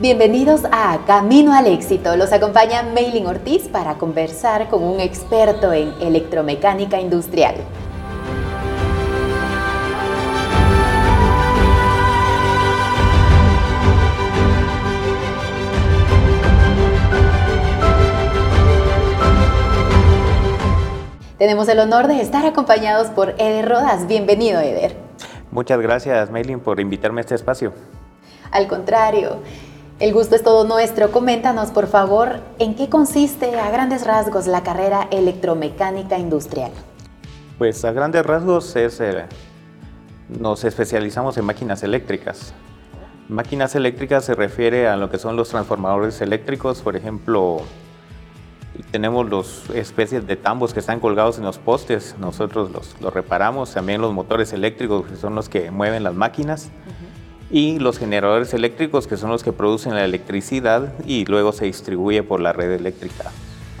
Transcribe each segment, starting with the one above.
Bienvenidos a Camino al Éxito. Los acompaña Maylin Ortiz para conversar con un experto en electromecánica industrial. Tenemos el honor de estar acompañados por Eder Rodas. Bienvenido, Eder. Muchas gracias, Maylin, por invitarme a este espacio. Al contrario, el gusto es todo nuestro. Coméntanos, por favor, en qué consiste a grandes rasgos la carrera electromecánica industrial. Pues a grandes rasgos es, eh, nos especializamos en máquinas eléctricas. Máquinas eléctricas se refiere a lo que son los transformadores eléctricos, por ejemplo, tenemos los especies de tambos que están colgados en los postes, nosotros los, reparamos, también los motores eléctricos que son los que mueven las máquinas y los generadores eléctricos que son los que producen la electricidad y luego se distribuye por la red eléctrica.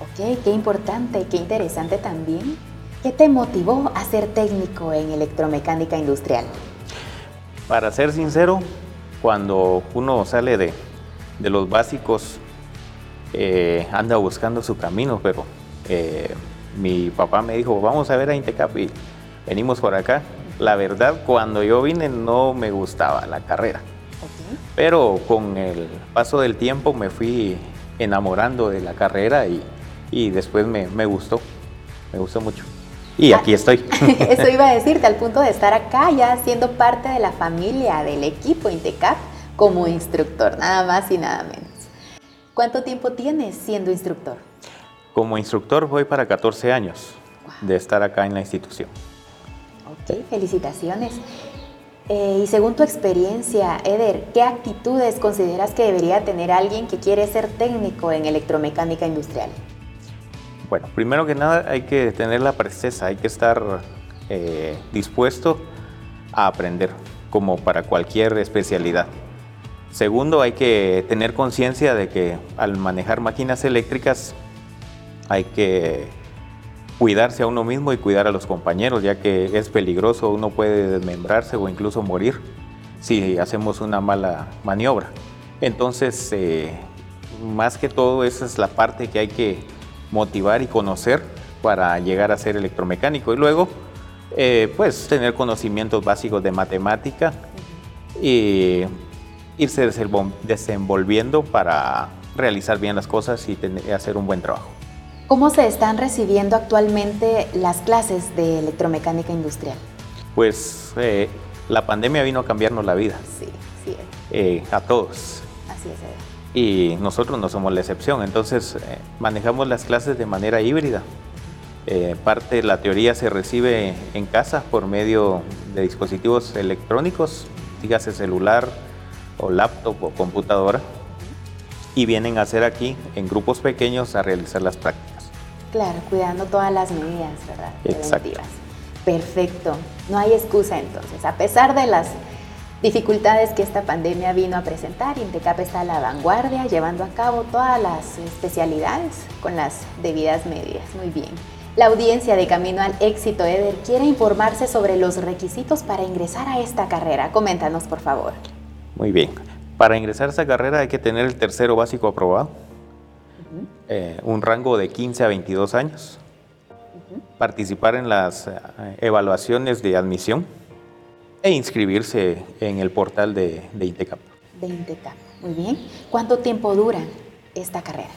Ok, qué importante, qué interesante también. ¿Qué te motivó a ser técnico en electromecánica industrial? Para ser sincero, cuando uno sale de, de los básicos eh, anda buscando su camino, pero eh, mi papá me dijo, vamos a ver a Intecap y venimos por acá. La verdad, cuando yo vine no me gustaba la carrera, pero con el paso del tiempo me fui enamorando de la carrera y, y después me, me, gustó, me gustó mucho. Y aquí ah, estoy. Eso iba a decirte, al punto de estar acá ya siendo parte de la familia, del equipo Intecap, como instructor, nada más y nada menos. ¿Cuánto tiempo tienes siendo instructor? Como instructor voy para 14 años de estar acá en la institución. Ok, felicitaciones. Eh, y según tu experiencia, Eder, ¿qué actitudes consideras que debería tener alguien que quiere ser técnico en electromecánica industrial? Bueno, primero que nada hay que tener la presteza, hay que estar eh, dispuesto a aprender, como para cualquier especialidad. Segundo, hay que tener conciencia de que al manejar máquinas eléctricas hay que cuidarse a uno mismo y cuidar a los compañeros, ya que es peligroso, uno puede desmembrarse o incluso morir si hacemos una mala maniobra. Entonces, eh, más que todo, esa es la parte que hay que motivar y conocer para llegar a ser electromecánico. Y luego, eh, pues, tener conocimientos básicos de matemática y irse desenvolviendo para realizar bien las cosas y hacer un buen trabajo. ¿Cómo se están recibiendo actualmente las clases de electromecánica industrial? Pues eh, la pandemia vino a cambiarnos la vida. Sí, sí. Eh, a todos. Así es. Y nosotros no somos la excepción, entonces eh, manejamos las clases de manera híbrida. parte de la teoría se recibe en casa por medio de dispositivos electrónicos, dígase celular, o laptop o computadora y vienen a hacer aquí en grupos pequeños a realizar las prácticas. Claro, cuidando todas las medidas, ¿verdad? Exacto. Perfecto, no hay excusa entonces. A pesar de las dificultades que esta pandemia vino a presentar, Intecap está a la vanguardia, llevando a cabo todas las especialidades con las debidas medidas. Muy bien. La audiencia de Camino al Éxito, Eder, quiere informarse sobre los requisitos para ingresar a esta carrera. Coméntanos, por favor. Muy bien. Para ingresar a esa carrera hay que tener el tercero básico aprobado, eh, un rango de 15 a 22 años, participar en las eh, evaluaciones de admisión e inscribirse en el portal de, de Intecap. De Intecap, muy bien. ¿Cuánto tiempo dura esta carrera?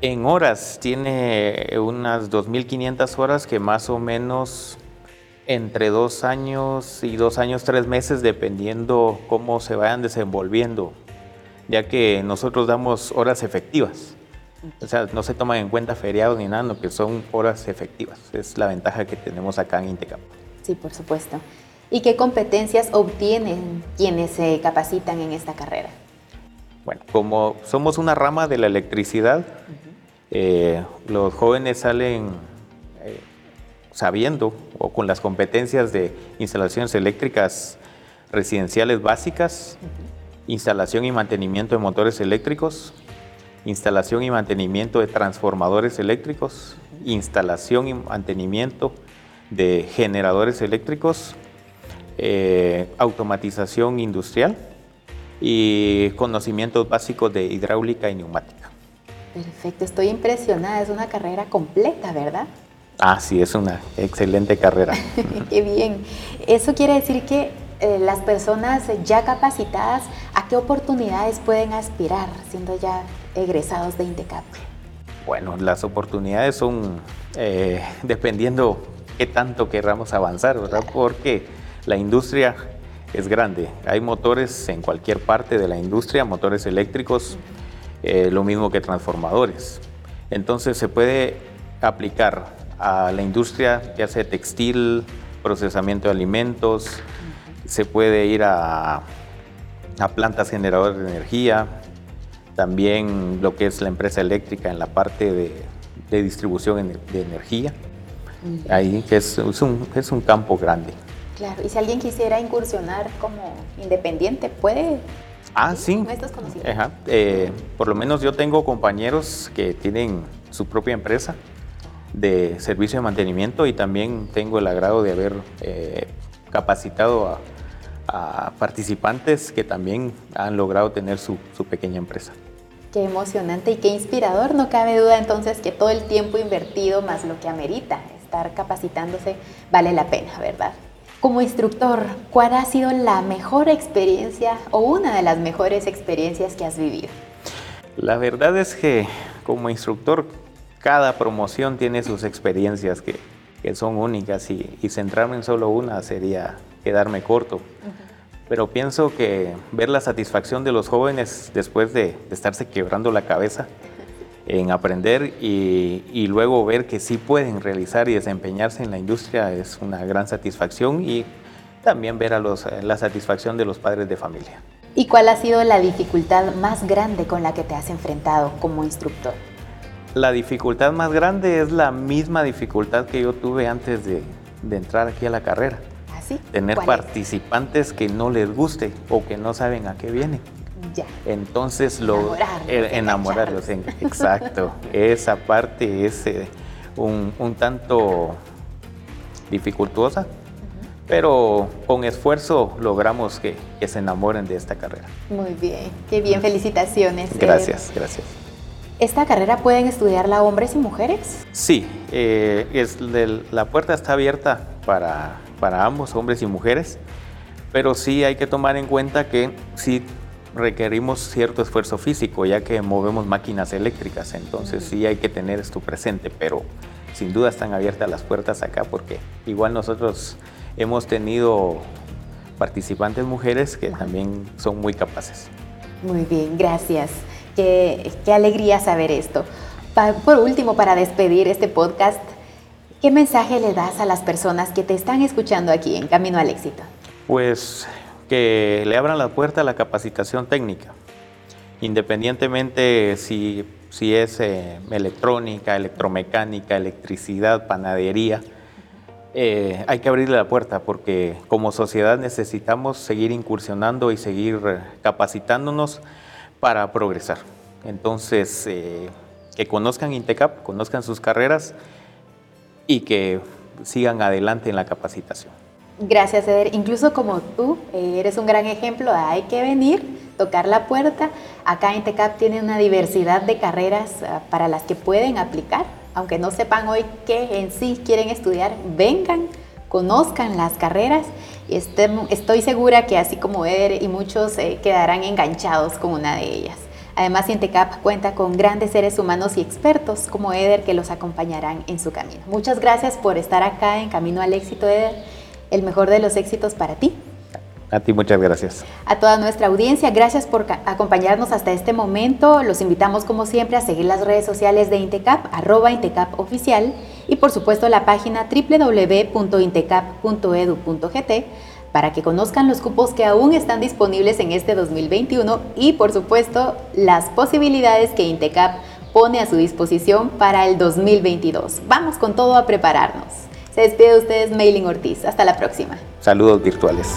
En horas, tiene unas 2.500 horas que más o menos entre dos años y dos años, tres meses, dependiendo cómo se vayan desenvolviendo, ya que nosotros damos horas efectivas. O sea, no se toman en cuenta feriados ni nada, no, que son horas efectivas. Es la ventaja que tenemos acá en Intecap. Sí, por supuesto. ¿Y qué competencias obtienen quienes se capacitan en esta carrera? Bueno, como somos una rama de la electricidad, eh, los jóvenes salen eh, sabiendo o con las competencias de instalaciones eléctricas residenciales básicas, instalación y mantenimiento de motores eléctricos, instalación y mantenimiento de transformadores eléctricos, instalación y mantenimiento de generadores eléctricos, eh, automatización industrial y conocimientos básicos de hidráulica y neumática. Perfecto, estoy impresionada, es una carrera completa, ¿verdad? Ah, sí, es una excelente carrera. Qué bien. Eso quiere decir que eh, las personas ya capacitadas, ¿a qué oportunidades pueden aspirar siendo ya egresados de INTECAP? Bueno, las oportunidades son eh, dependiendo qué tanto querramos avanzar, ¿verdad? Porque la industria es grande. Hay motores en cualquier parte de la industria, motores eléctricos, eh, lo mismo que transformadores. Entonces se puede aplicar a la industria, ya sea textil, procesamiento de alimentos, se puede ir a, a plantas generadoras de energía, también lo que es la empresa eléctrica en la parte de, distribución de energía. Ahí es, es, un, es un campo grande. Claro, y si alguien quisiera incursionar como independiente, ¿puede? Ah, sí. Eh, por lo menos yo tengo compañeros que tienen su propia empresa de servicio de mantenimiento y también tengo el agrado de haber eh, capacitado a, participantes que también han logrado tener su, su pequeña empresa. Qué emocionante y qué inspirador. No cabe duda entonces que todo el tiempo invertido más lo que amerita estar capacitándose vale la pena, ¿verdad? Como instructor, ¿cuál ha sido la mejor experiencia o una de las mejores experiencias que has vivido? La verdad es que como instructor, cada promoción tiene sus experiencias que, que son únicas y, y, centrarme en solo una sería quedarme corto. Pero pienso que ver la satisfacción de los jóvenes después de, de estarse quebrando la cabeza en aprender y, luego ver que sí pueden realizar y desempeñarse en la industria es una gran satisfacción y también ver a los, la satisfacción de los padres de familia. ¿Y cuál ha sido la dificultad más grande con la que te has enfrentado como instructor? La dificultad más grande es la misma dificultad que yo tuve antes de, de entrar aquí a la carrera. ¿Ah, sí? Tener participantes que no les guste o que no saben a qué vienen. Entonces lo enamorarlos, exacto. Esa parte es eh, un, tanto dificultosa, pero con esfuerzo logramos que, se enamoren de esta carrera. Muy bien, qué bien, felicitaciones. Gracias, gracias. ¿Esta carrera pueden estudiarla hombres y mujeres? Sí, eh, es la puerta está abierta para, para ambos, hombres y mujeres, pero sí hay que tomar en cuenta que sí requerimos cierto esfuerzo físico, ya que movemos máquinas eléctricas, entonces sí hay que tener esto presente, pero sin duda están abiertas las puertas acá porque igual nosotros hemos tenido participantes mujeres que también son muy capaces. Muy bien, gracias. Qué, qué alegría saber esto. por último, para despedir este podcast, ¿qué mensaje le das a las personas que te están escuchando aquí en Camino al Éxito? Pues que le abran la puerta a la capacitación técnica, independientemente si, si es eh, electrónica, electromecánica, electricidad, panadería. Eh, hay que abrirle la puerta porque como sociedad necesitamos seguir incursionando y seguir capacitándonos para progresar. Entonces, eh, que conozcan Intecap, conozcan sus carreras y que sigan adelante en la capacitación. Gracias, Eder. Incluso como tú, eh, eres un gran ejemplo. Hay que venir, tocar la puerta. Acá en TECAP tiene una diversidad de carreras ah, para las que pueden aplicar. Aunque no sepan hoy qué en sí quieren estudiar, vengan, conozcan las carreras y estoy segura que así como Eder y muchos eh, quedarán enganchados con una de ellas. Además, Intecap cuenta con grandes seres humanos y expertos como Eder que los acompañarán en su camino. Muchas gracias por estar acá en Camino al Éxito, Eder el mejor de los éxitos para ti. A ti muchas gracias. A toda nuestra audiencia, gracias por acompañarnos hasta este momento. Los invitamos como siempre a seguir las redes sociales de Intecap, arroba Intecap oficial y por supuesto la página www.intecap.edu.gt para que conozcan los cupos que aún están disponibles en este 2021 y por supuesto las posibilidades que Intecap pone a su disposición para el 2022. Vamos con todo a prepararnos. Se despide de ustedes Mailing Ortiz. Hasta la próxima. Saludos virtuales.